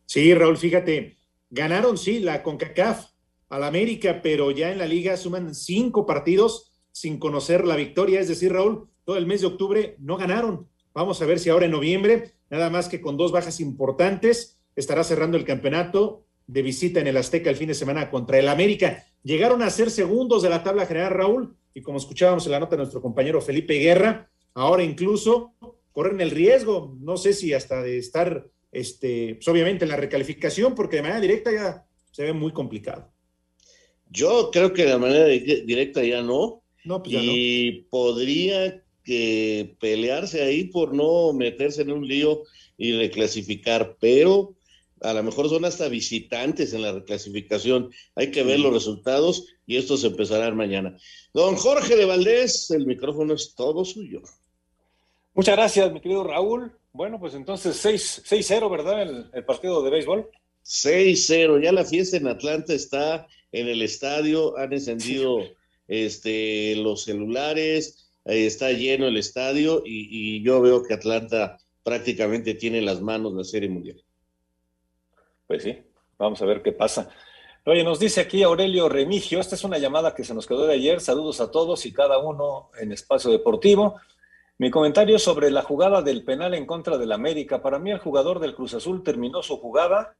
Sí, Raúl, fíjate, ganaron, sí, la CONCACAF al América, pero ya en la liga suman cinco partidos sin conocer la victoria. Es decir, Raúl, todo el mes de octubre no ganaron. Vamos a ver si ahora en noviembre, nada más que con dos bajas importantes, estará cerrando el campeonato de visita en el Azteca el fin de semana contra el América. Llegaron a ser segundos de la tabla general, Raúl, y como escuchábamos en la nota de nuestro compañero Felipe Guerra, ahora incluso corren el riesgo, no sé si hasta de estar, este, pues, obviamente en la recalificación, porque de manera directa ya se ve muy complicado. Yo creo que de manera directa ya no. No, pues y podría que pelearse ahí por no meterse en un lío y reclasificar, pero a lo mejor son hasta visitantes en la reclasificación. Hay que ver los resultados y esto se empezará mañana. Don Jorge de Valdés, el micrófono es todo suyo. Muchas gracias, mi querido Raúl. Bueno, pues entonces 6-0, ¿verdad? El, el, partido de béisbol. 6-0, ya la fiesta en Atlanta está en el estadio, han encendido este, los celulares, está lleno el estadio y, y yo veo que Atlanta prácticamente tiene en las manos la Serie Mundial. Pues sí, vamos a ver qué pasa. Oye, nos dice aquí Aurelio Remigio, esta es una llamada que se nos quedó de ayer. Saludos a todos y cada uno en Espacio Deportivo. Mi comentario sobre la jugada del penal en contra del América. Para mí el jugador del Cruz Azul terminó su jugada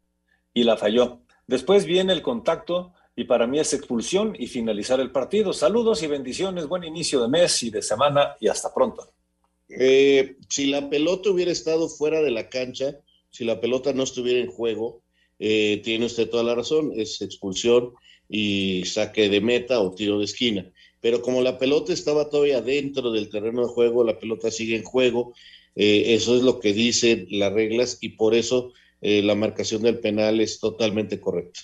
y la falló. Después viene el contacto y para mí es expulsión y finalizar el partido. Saludos y bendiciones, buen inicio de mes y de semana y hasta pronto. Eh, si la pelota hubiera estado fuera de la cancha, si la pelota no estuviera en juego, eh, tiene usted toda la razón, es expulsión y saque de meta o tiro de esquina. Pero como la pelota estaba todavía dentro del terreno de juego, la pelota sigue en juego, eh, eso es lo que dicen las reglas y por eso eh, la marcación del penal es totalmente correcta.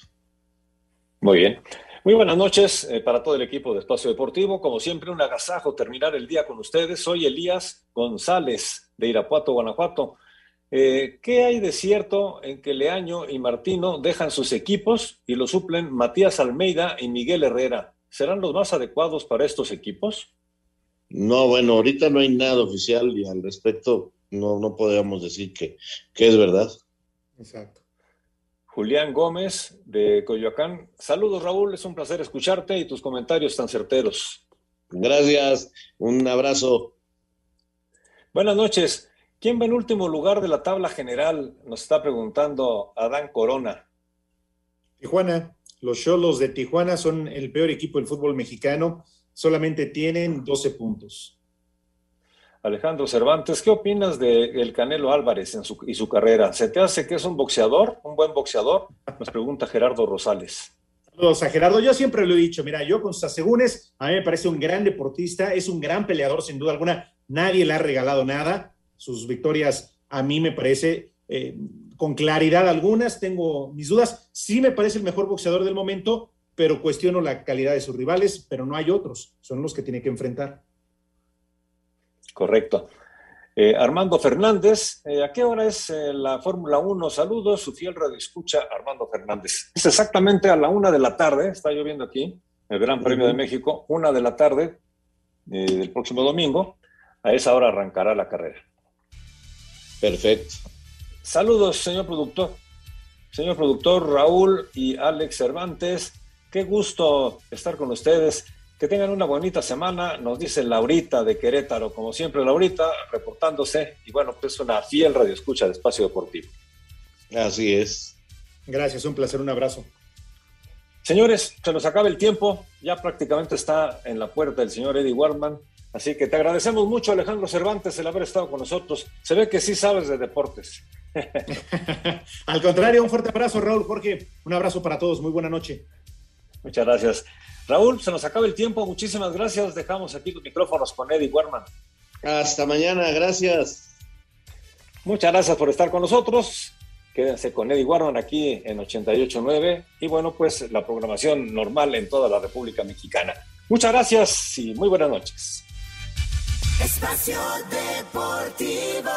Muy bien. Muy buenas noches eh, para todo el equipo de Espacio Deportivo. Como siempre, un agasajo terminar el día con ustedes. Soy Elías González de Irapuato, Guanajuato. Eh, ¿Qué hay de cierto en que Leaño y Martino dejan sus equipos y lo suplen Matías Almeida y Miguel Herrera? ¿Serán los más adecuados para estos equipos? No, bueno, ahorita no hay nada oficial y al respecto no, no podemos decir que, que es verdad. Exacto. Julián Gómez de Coyoacán. Saludos, Raúl. Es un placer escucharte y tus comentarios tan certeros. Gracias. Un abrazo. Buenas noches. ¿Quién va en último lugar de la tabla general? Nos está preguntando Adán Corona. Tijuana. Los Cholos de Tijuana son el peor equipo del fútbol mexicano. Solamente tienen 12 puntos. Alejandro Cervantes, ¿qué opinas de el Canelo Álvarez en su, y su carrera? ¿Se te hace que es un boxeador, un buen boxeador? Nos pregunta Gerardo Rosales. Saludos a Gerardo. Yo siempre lo he dicho, mira, yo con sus asegúnes, a mí me parece un gran deportista, es un gran peleador, sin duda alguna. Nadie le ha regalado nada sus victorias a mí me parece eh, con claridad algunas, tengo mis dudas, sí me parece el mejor boxeador del momento, pero cuestiono la calidad de sus rivales, pero no hay otros, son los que tiene que enfrentar. Correcto. Eh, Armando Fernández, eh, ¿a qué hora es eh, la Fórmula 1? Saludos, su fiel radio escucha, Armando Fernández. Es exactamente a la una de la tarde, está lloviendo aquí, el Gran Premio de México, una de la tarde del próximo domingo, a esa hora arrancará la carrera. Perfecto. Saludos, señor productor. Señor productor Raúl y Alex Cervantes, qué gusto estar con ustedes. Que tengan una bonita semana, nos dice Laurita de Querétaro, como siempre Laurita, reportándose, y bueno, pues una fiel radio escucha de Espacio Deportivo. Así es. Gracias, un placer, un abrazo. Señores, se nos acaba el tiempo, ya prácticamente está en la puerta el señor Eddie Warman, Así que te agradecemos mucho, Alejandro Cervantes, el haber estado con nosotros. Se ve que sí sabes de deportes. <laughs> Al contrario, un fuerte abrazo, Raúl Jorge. Un abrazo para todos. Muy buena noche. Muchas gracias. Raúl, se nos acaba el tiempo. Muchísimas gracias. Dejamos aquí los micrófonos con Eddie Warman. Hasta mañana. Gracias. Muchas gracias por estar con nosotros. Quédense con Eddie Warman aquí en 88.9 y bueno, pues la programación normal en toda la República Mexicana. Muchas gracias y muy buenas noches. Espacio Deportivo.